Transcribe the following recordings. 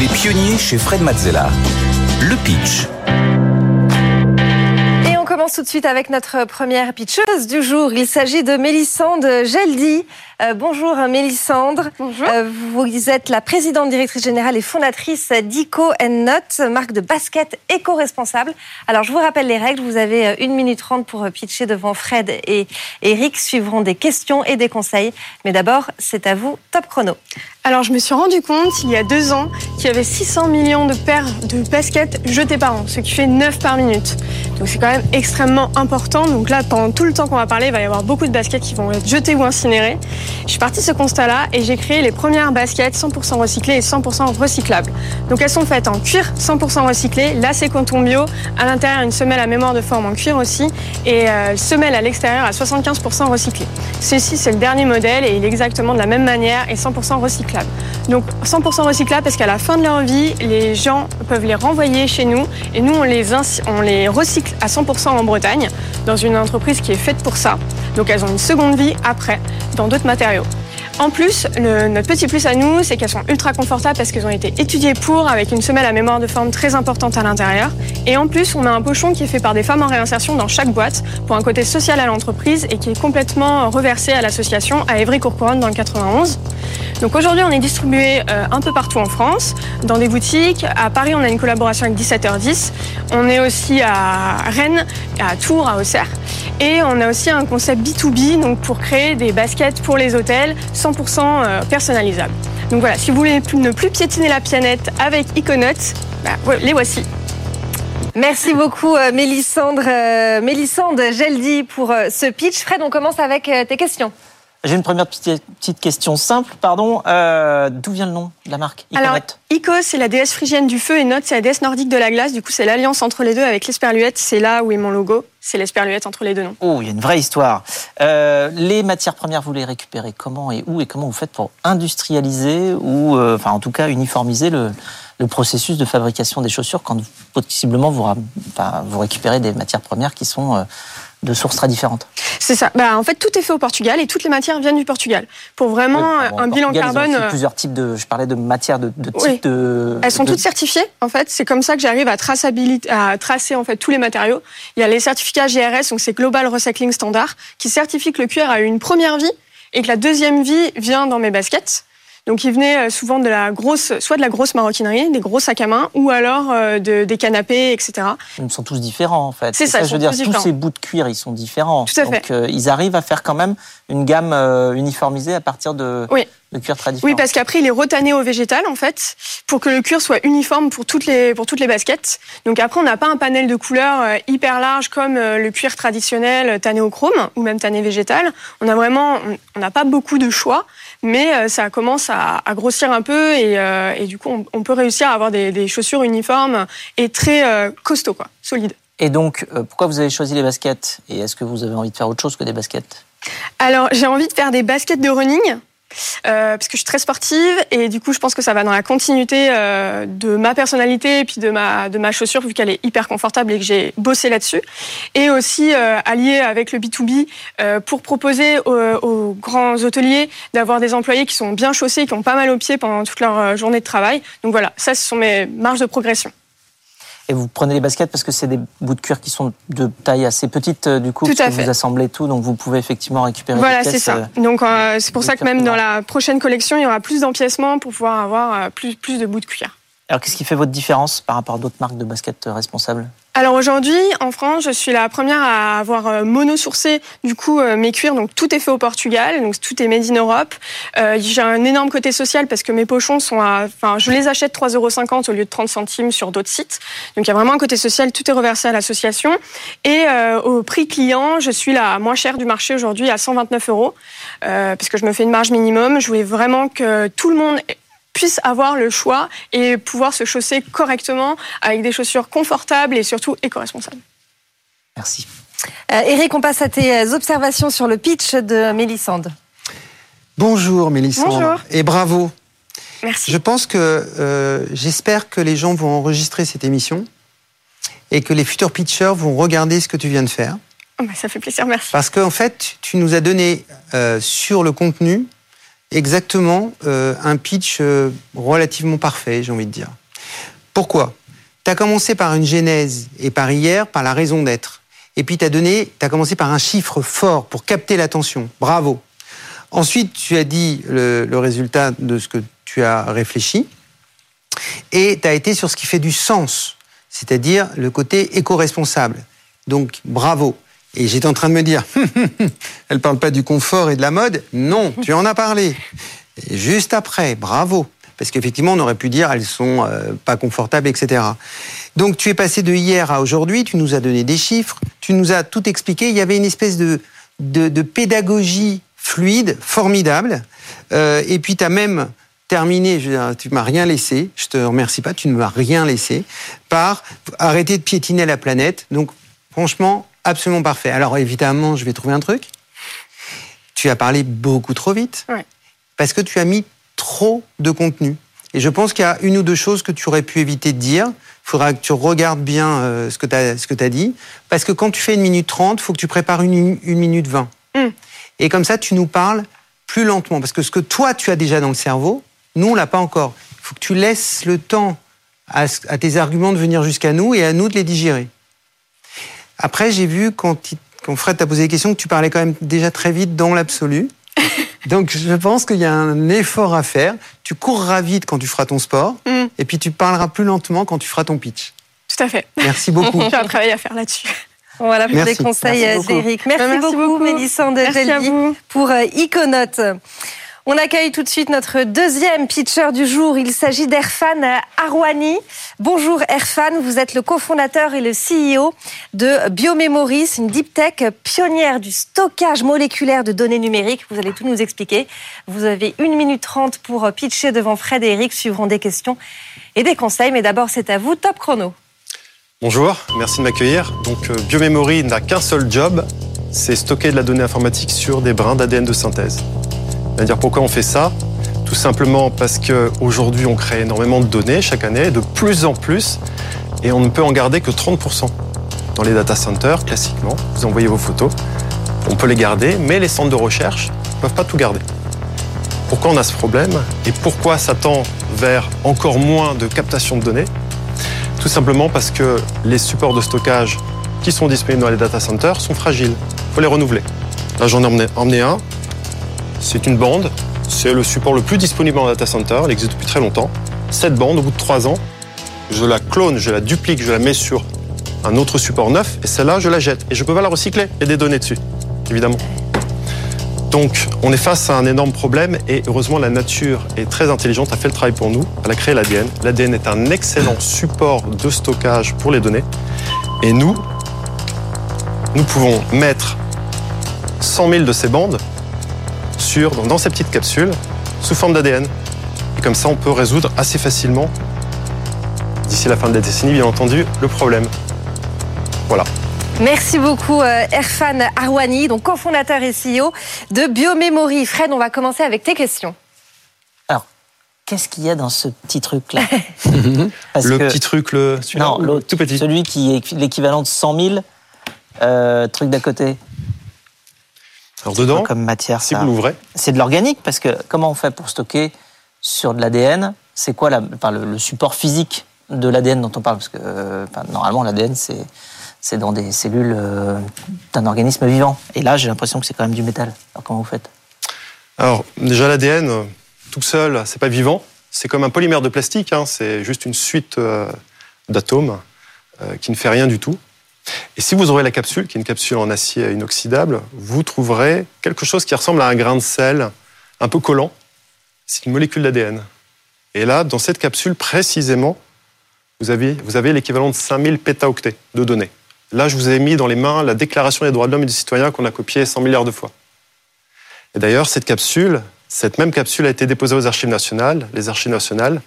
Les pionniers chez Fred Mazzella. Le pitch. Et on commence tout de suite avec notre première pitcheuse du jour. Il s'agit de Mélissande Geldi. Euh, bonjour Mélissandre. Bonjour. Euh, vous êtes la présidente directrice générale et fondatrice d'Ico Not, marque de basket éco-responsable. Alors je vous rappelle les règles. Vous avez euh, une minute trente pour pitcher devant Fred et Eric. Suivront des questions et des conseils. Mais d'abord, c'est à vous, top chrono. Alors je me suis rendu compte il y a deux ans qu'il y avait 600 millions de paires de baskets jetées par an, ce qui fait 9 par minute. Donc c'est quand même extrêmement important. Donc là, pendant tout le temps qu'on va parler, il va y avoir beaucoup de baskets qui vont être jetées ou incinérées. Je suis partie de ce constat-là et j'ai créé les premières baskets 100% recyclées et 100% recyclables. Donc elles sont faites en cuir 100% recyclé, là c'est coton bio, à l'intérieur une semelle à mémoire de forme en cuir aussi et euh, semelle à l'extérieur à 75% recyclé. Ceci c'est le dernier modèle et il est exactement de la même manière et 100% recyclable. Donc 100% recyclable parce qu'à la fin de leur vie, les gens peuvent les renvoyer chez nous et nous on les, on les recycle à 100% en Bretagne dans une entreprise qui est faite pour ça. Donc elles ont une seconde vie après dans d'autres matériaux. En plus, notre petit plus à nous, c'est qu'elles sont ultra confortables parce qu'elles ont été étudiées pour, avec une semelle à mémoire de forme très importante à l'intérieur. Et en plus, on a un pochon qui est fait par des femmes en réinsertion dans chaque boîte pour un côté social à l'entreprise et qui est complètement reversé à l'association à Évry-Courcouronne dans le 91. Donc aujourd'hui, on est distribué euh, un peu partout en France, dans des boutiques. À Paris, on a une collaboration avec 17h10. On est aussi à Rennes, à Tours, à Auxerre. Et on a aussi un concept B2B donc pour créer des baskets pour les hôtels 100% personnalisables. Donc voilà, si vous voulez ne plus piétiner la planète avec Iconotes, bah, les voici. Merci beaucoup euh, Mélissandre, euh, Mélissande Geldi pour euh, ce pitch. Fred, on commence avec euh, tes questions. J'ai une première petite, question simple, pardon. Euh, D'où vient le nom de la marque Iconote Alors, Ico, c'est la déesse phrygienne du feu et Note, c'est la déesse nordique de la glace. Du coup, c'est l'alliance entre les deux avec l'esperluette. C'est là où est mon logo. C'est l'esperluette entre les deux noms. Oh, il y a une vraie histoire. Euh, les matières premières, vous les récupérez comment et où et comment vous faites pour industrialiser ou, euh, enfin, en tout cas, uniformiser le, le processus de fabrication des chaussures quand possiblement vous, enfin, vous récupérez des matières premières qui sont de sources très différentes. C'est ça. Bah, en fait, tout est fait au Portugal et toutes les matières viennent du Portugal. Pour vraiment Oui, bon, un bilan Portugal, ils ont carbone. aussi plusieurs types de. Je parlais de matières, de, de types Oui. de. Elles sont de- toutes certifiées, en fait. C'est comme ça que j'arrive à, traçabilité- à tracer en fait tous les matériaux. Il y a les certificats GRS, donc c'est Global Recycling Standard, qui certifie que le cuir a eu une première vie et que la deuxième vie vient dans mes baskets. Donc, ils venaient euh, souvent de la grosse, soit de la grosse maroquinerie, des gros sacs à main, ou alors euh, de, des canapés, etc. Ils sont tous différents en fait. C'est ça, ils je veux dire, tous différents. ces bouts de cuir, ils sont différents. Tout à Donc fait. euh, ils arrivent à faire quand même une gamme euh, uniformisée à partir de, Oui. cuir très différents. Oui, parce qu'après, il est retané au végétal, en fait, pour que le cuir soit uniforme pour toutes les, pour toutes les baskets. Donc après, on n'a pas un panel de couleurs hyper large comme le cuir traditionnel tanné au chrome ou même tanné végétal. On a vraiment, on n'a pas beaucoup de choix, mais euh, ça commence à, à grossir un peu et, euh, et du coup, on, on peut réussir à avoir des, des chaussures uniformes et très euh, costauds, quoi, solides. Et donc, pourquoi vous avez choisi les baskets? Et est-ce que vous avez envie de faire autre chose que des baskets? Alors, j'ai envie de faire des baskets de running. Euh, parce que je suis très sportive et du coup je pense que ça va dans la continuité euh, de ma personnalité et puis de ma de ma chaussure vu qu'elle est hyper confortable et que j'ai bossé là-dessus. Et aussi euh, allié avec le B2B euh, pour proposer aux, aux grands hôteliers d'avoir des employés qui sont bien chaussés qui ont pas mal aux pieds pendant toute leur euh, journée de travail. Donc voilà ça ce sont mes marges de progression Et vous prenez les baskets parce que c'est des bouts de cuir qui sont de taille assez petite euh, du coup, Tout parce à que fait. vous assemblez tout, donc vous pouvez effectivement récupérer Voilà, c'est ça. euh, Donc euh, c'est pour ça que même dans la prochaine collection, il y aura plus d'empiècements pour pouvoir avoir plus, plus de bouts de cuir. Alors, qu'est-ce qui fait votre différence par rapport à d'autres marques de baskets responsables? Alors aujourd'hui, en France, je suis la première à avoir euh, mono-sourcé du coup euh, mes cuirs. Donc tout est fait au Portugal, donc tout est made in Europe. Euh, J'ai un énorme côté social parce que mes pochons sont à, enfin, je les achète 3,50 euros au lieu de 30 centimes sur d'autres sites. Donc il y a vraiment un côté social, tout est reversé à l'association. Et au prix client, je suis la moins chère du marché aujourd'hui à 129 euros parce que je me fais une marge minimum. Je voulais vraiment que tout le monde puisse avoir le choix et pouvoir se chausser correctement avec des chaussures confortables et surtout éco-responsables. Merci. Euh, Eric, on passe à tes euh, observations sur le pitch de Mélissande. Bonjour Mélissandre. Bonjour. Et bravo. Merci. Je pense que euh, j'espère que les gens vont enregistrer cette émission et que les futurs pitchers vont regarder ce que tu viens de faire. Oh, bah, ça fait plaisir, merci. Parce qu'en fait, tu nous as donné euh, sur le contenu exactement euh, un pitch euh, relativement parfait, j'ai envie de dire. Pourquoi? Tu as commencé par une genèse et par hier, par la raison d'être. Et puis tu as commencé par un chiffre fort pour capter l'attention. Bravo. Ensuite, tu as dit le, le résultat de ce que tu as réfléchi. Et tu as été sur ce qui fait du sens, c'est-à-dire le côté éco-responsable. Donc, bravo. Et j'étais en train de me dire, elle parle pas du confort et de la mode. Non, tu en as parlé. Juste après, bravo. Parce qu'effectivement, on aurait pu dire, elles sont euh, pas confortables, etc. Donc, tu es passé de hier à aujourd'hui, tu nous as donné des chiffres, tu nous as tout expliqué. Il y avait une espèce de, de, de pédagogie fluide, formidable. Euh, et puis, tu as même terminé, je veux dire, tu m'as rien laissé, je te remercie pas, tu ne m'as rien laissé, par arrêter de piétiner la planète. Donc, franchement, absolument parfait. Alors, évidemment, je vais trouver un truc. Tu as parlé beaucoup trop vite. Ouais. Parce que tu as mis trop de contenu. Et je pense qu'il y a une ou deux choses que tu aurais pu éviter de dire. Il faudra que tu regardes bien euh, ce que tu as, dit. Parce que quand tu fais une minute trente, il faut que tu prépares une, une minute vingt. Mm. Et comme ça, tu nous parles plus lentement. Parce que ce que toi, tu as déjà dans le cerveau, nous, on l'a pas encore. Il faut que tu laisses le temps à tes arguments de venir jusqu'à nous et à nous de les digérer. Après, j'ai vu quand, il- quand Fred t'a posé des questions que tu parlais quand même déjà très vite dans l'absolu. Donc, je pense qu'il y a un effort à faire. Tu courras vite quand tu feras ton sport, Mm. et puis tu parleras plus lentement quand tu feras ton pitch. Tout à fait. Merci beaucoup. J'ai un travail à faire là-dessus. Voilà pour les conseils Merci euh, d'Éric. Merci, Merci beaucoup, beaucoup. Mélissande Merci à Gelby, vous. pour euh, Iconote. On accueille tout de suite notre deuxième pitcher du jour. Il s'agit d'Erfan Arwani. Bonjour Erfan, vous êtes le cofondateur et le CEO de Biomemory, C'est une deep tech pionnière du stockage moléculaire de données numériques. Vous allez tout nous expliquer. Vous avez une minute trente pour pitcher devant Fred et Eric. Suivront des questions et des conseils. Mais d'abord, c'est à vous, top chrono. Bonjour, merci de m'accueillir. Donc, euh, Biomemory n'a qu'un seul job, c'est stocker de la donnée informatique sur des brins d'ADN de synthèse. On va dire pourquoi on fait ça Tout simplement parce qu'aujourd'hui, on crée énormément de données chaque année, de plus en plus, et on ne peut en garder que 30%. Dans les data centers, classiquement, vous envoyez vos photos, on peut les garder, mais les centres de recherche ne peuvent pas tout garder. Pourquoi on a ce problème et pourquoi ça tend vers encore moins de captation de données? Tout simplement parce que les supports de stockage qui sont disponibles dans les data centers sont fragiles. Il faut les renouveler. Là, j'en ai emmené un. C'est une bande. C'est le support le plus disponible en data center. Il existe depuis très longtemps. Cette bande, au bout de trois ans, je la clone, je la duplique, je la mets sur un autre support neuf et celle-là, je la jette. Et je peux pas la recycler. A des données dessus, évidemment. Donc, on est face à un énorme problème et heureusement, la nature est très intelligente, a fait le travail pour nous. Elle a créé l'ADN. L'ADN est un excellent support de stockage pour les données. Et nous, nous pouvons mettre 100 000 de ces bandes sur, dans ces petites capsules sous forme d'ADN. Et comme ça, on peut résoudre assez facilement, d'ici la fin de la décennie, bien entendu, le problème. Voilà. Merci beaucoup euh, Erfan Arwani, donc cofondateur et CEO de Biomemory. Fred, on va commencer avec tes questions. Alors, qu'est-ce qu'il y a dans ce petit truc-là Parce le que- petit truc, le Non, le l'autre, tout petit? celui qui est l'équivalent de 100 000 euh, trucs d'à côté. Alors dedans, Comme matière, si ça. vous l'ouvrez, C'est de l'organique parce que comment on fait pour stocker sur de l'ADN C'est quoi la, enfin, le, le support physique de l'ADN dont on parle? Parce que euh, enfin, normalement, l'ADN, c'est c'est dans des cellules euh, d'un organisme vivant. Et là, j'ai l'impression que c'est quand même du métal. Alors comment vous faites? Alors, déjà, l'ADN, tout seul, c'est pas vivant. C'est comme un polymère de plastique. hein. C'est juste une suite euh, d'atomes qui ne fait rien du tout. Et si vous ouvrez la capsule, qui est une capsule en acier inoxydable, vous trouverez quelque chose qui ressemble à un grain de sel un peu collant. C'est une molécule d'ADN. Et là, dans cette capsule, précisément, vous avez, vous avez l'équivalent de 5000 pétaoctets de données. Là, je vous ai mis dans les mains la Déclaration des droits de l'homme et du citoyen qu'on a copiée 100 milliards de fois. Et d'ailleurs, cette capsule, cette même capsule a été déposée aux archives nationales. Les archives nationales,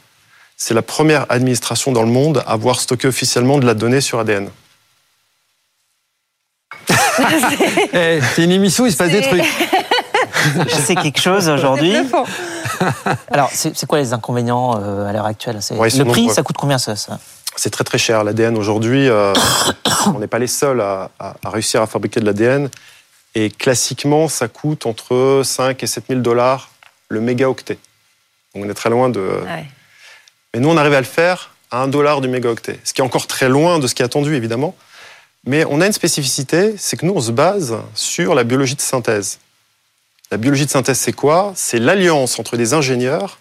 c'est la première administration dans le monde à avoir stocké officiellement de la donnée sur ADN. Eh, c'est une émission, il se passe des C'est- trucs. Je sais quelque chose aujourd'hui. Alors, c'est quoi les inconvénients euh, à l'heure actuelle? Ouais, Le prix, nombreux. ça coûte combien ça, ça? C'est très très cher l'ADN aujourd'hui. euh, on n'est pas les seuls à, à- à réussir à fabriquer de l'ADN. Et classiquement, ça coûte entre 5 et 7 000 dollars le mégaoctet. Donc on est très loin de. Ouais. Mais nous, on arrive à le faire à 1 dollar du mégaoctet. Ce qui est encore très loin de ce qui est attendu, évidemment. Mais on a une spécificité, c'est que nous, on se base sur la biologie de synthèse. La biologie de synthèse, c'est quoi? C'est l'alliance entre des ingénieurs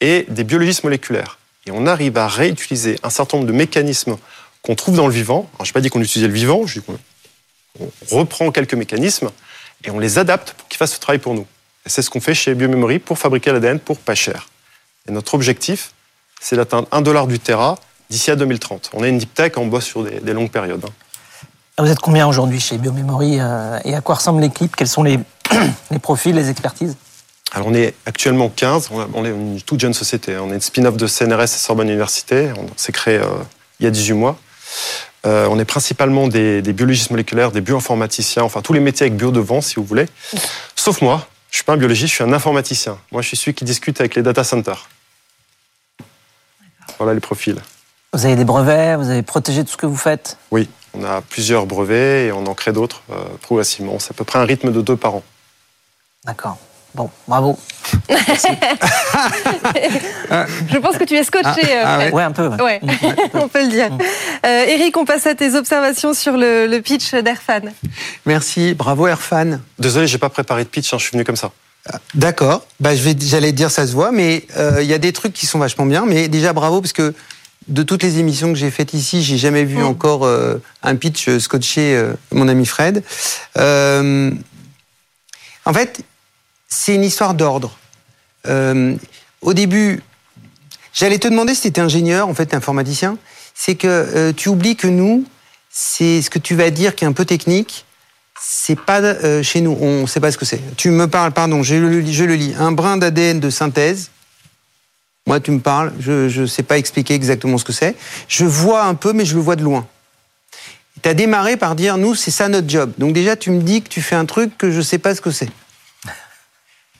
et des biologistes moléculaires. Et on arrive à réutiliser un certain nombre de mécanismes qu'on trouve dans le vivant. Alors, je n'ai pas dit qu'on utilisait le vivant, je dis qu'on on reprend quelques mécanismes et on les adapte pour qu'ils fassent ce travail pour nous. Et c'est ce qu'on fait chez Biomemory pour fabriquer l'ADN pour pas cher. Et notre objectif, c'est d'atteindre 1 dollar du Tera d'ici à 2030. On est une deep tech, on bosse sur des, des longues périodes. Hein. Vous êtes combien aujourd'hui chez Biomemory euh, et à quoi ressemble l'équipe? Quels sont les, les profils, les expertises? Alors on est actuellement 15, on est une toute jeune société. On est une spin-off de CNRS et Sorbonne Université. On s'est créé euh, il y a 18 mois. Euh, on est principalement des, des biologistes moléculaires, des bioinformaticiens, enfin tous les métiers avec bio devant, si vous voulez. Sauf moi, je suis pas un biologiste, je suis un informaticien. Moi, je suis celui qui discute avec les data centers. Voilà les profils. Vous avez des brevets, vous avez protégé tout ce que vous faites? Oui, on a plusieurs brevets et on en crée d'autres euh, progressivement. C'est à peu près un rythme de deux par an. D'accord. Bon, bravo. Je pense que tu es scotché. euh, ah. Ouais, un peu. ouais. Ouais, on peut le dire. Euh, Eric, on passe à tes observations sur le, le pitch d'Airfan. Merci, bravo Airfan. Désolé, j'ai pas préparé de pitch, hein, je suis venu comme ça. D'accord. Bah, je vais, j'allais te dire, ça se voit, mais euh, il y a des trucs qui sont vachement bien. Mais déjà, bravo, parce que de toutes les émissions que j'ai faites ici, j'ai jamais vu encore euh, un pitch euh, scotché, euh, mon ami Fred. Euh, en fait, c'est une histoire d'ordre. Au début, j'allais te demander si tu étais ingénieur, en fait, informaticien. C'est que tu oublies que nous, c'est ce que tu vas dire qui est un peu technique. C'est pas chez nous, on sait pas ce que c'est. Tu me parles, pardon, je le, lis- je le lis, un brin d'ADN de synthèse. Moi, tu me parles, je ne sais pas expliquer exactement ce que c'est. Je vois un peu, mais je le vois de loin. Tu as démarré par dire, nous, c'est ça notre job. Donc déjà, tu me dis que tu fais un truc que je sais pas ce que c'est.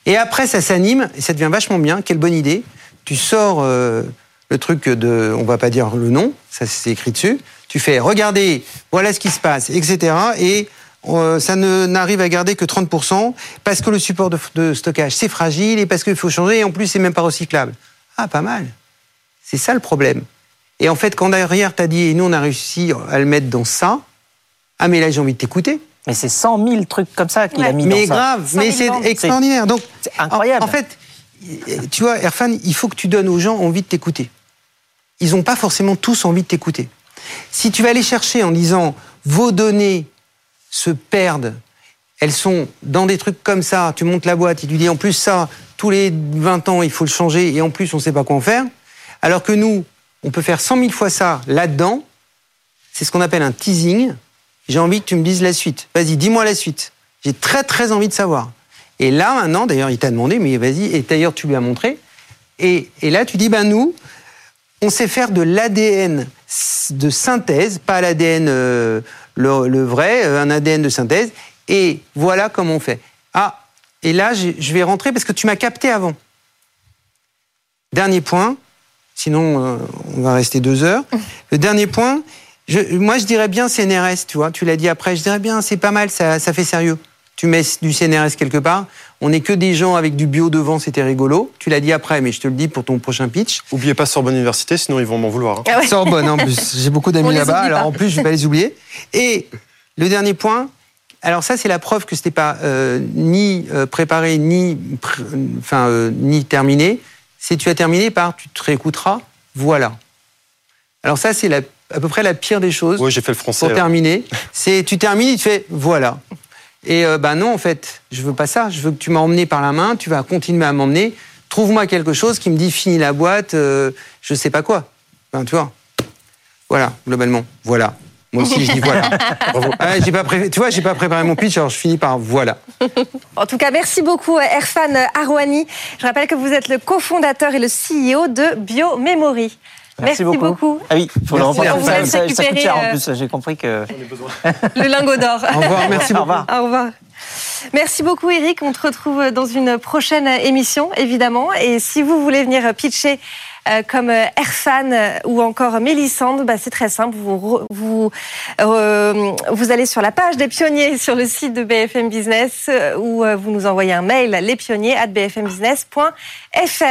Et après, ça s'anime, et ça devient vachement bien. Quelle bonne idée. Tu sors euh, le truc de, on va pas dire le nom, ça c'est écrit dessus. Tu fais, regardez, voilà ce qui se passe, etc. Et euh, ça ne n'arrive à garder que 30% parce que le support de, de stockage c'est fragile et parce qu'il faut changer et en plus c'est même pas recyclable. Ah, pas mal. C'est ça le problème. Et en fait, quand derrière t'as dit, et nous on a réussi à le mettre dans ça, ah mais là j'ai envie de t'écouter. Mais c'est 100 000 trucs comme ça qu'il a mis Mais dans ça. grave, 100 mais 000 c'est ventes. extraordinaire. Donc, C'est incroyable. En, en fait, tu vois, Erfan, il faut que tu donnes aux gens envie de t'écouter. Ils n'ont pas forcément tous envie de t'écouter. Si tu vas aller chercher en disant vos données se perdent, elles sont dans des trucs comme ça, tu montes la boîte, et tu dis en plus ça, tous les 20 ans, il faut le changer, et en plus, on ne sait pas quoi en faire. Alors que nous, on peut faire 100 000 fois ça là-dedans. C'est ce qu'on appelle un teasing. J'ai envie que tu me dises la suite. Vas-y, dis-moi la suite. J'ai très très envie de savoir. Et là, maintenant, d'ailleurs, il t'a demandé, mais vas-y, et d'ailleurs, tu lui as montré. Et, là, tu dis, ben nous, on sait faire de l'ADN de synthèse, pas l'ADN euh, le, le vrai, euh, un ADN de synthèse. Et voilà comment on fait. Et là, je vais rentrer parce que tu m'as capté avant. Dernier point, sinon euh, on va rester deux heures. Le dernier point, je- moi je dirais bien CNRS, tu vois, tu l'as dit après, je dirais bien, c'est pas mal, ça, ça fait sérieux. Tu mets du CNRS quelque part, on n'est que des gens avec du bio devant, c'était rigolo. Tu l'as dit après, mais je te le dis pour ton prochain pitch. Oubliez pas Sorbonne Université, sinon ils vont m'en vouloir. hein. Ah ouais. Sorbonne en plus, j'ai beaucoup d'amis là-bas, alors en plus je vais pas les oublier. Et le dernier point, alors ça c'est la preuve que c'était pas euh, ni euh, préparé ni pr- enfin euh, ni terminé. C'est tu as terminé par tu te réécouteras, voilà. Alors ça c'est la- à peu près la pire des choses Oui, j'ai fait le français. pour là. terminer. C'est tu termines, et tu fais voilà. Et euh, bah non en fait, je veux pas ça. Je veux que tu m'as emmené par la main, tu vas continuer à m'emmener. Trouve-moi quelque chose qui me dit finis la boîte, euh, je sais pas quoi. Enfin, tu vois. Voilà, globalement, voilà. Moi aussi, je dis voilà. Ah, j'ai pas pré- Tu vois, j'ai pas préparé mon pitch, alors je finis par voilà. En tout cas, merci beaucoup, euh, Erfan Arouani. Je rappelle que vous êtes le cofondateur et le CEO de Biomemory. Merci, beaucoup. Ah oui, il faut le vous Ça, ça, coûte cher en euh, plus, j'ai compris que... Le lingot d'or. Au revoir, merci Au beaucoup. revoir. Au revoir. Merci beaucoup Eric. On te retrouve dans une prochaine émission, évidemment. Et si vous voulez venir pitcher euh, comme euh, Erfan euh, ou encore Mélissande, bah, c'est très simple. Vous, vous, allez sur la page des pionniers sur le site de BFM Business ou vous nous envoyez un mail lespionniers at bfmbusiness.fr.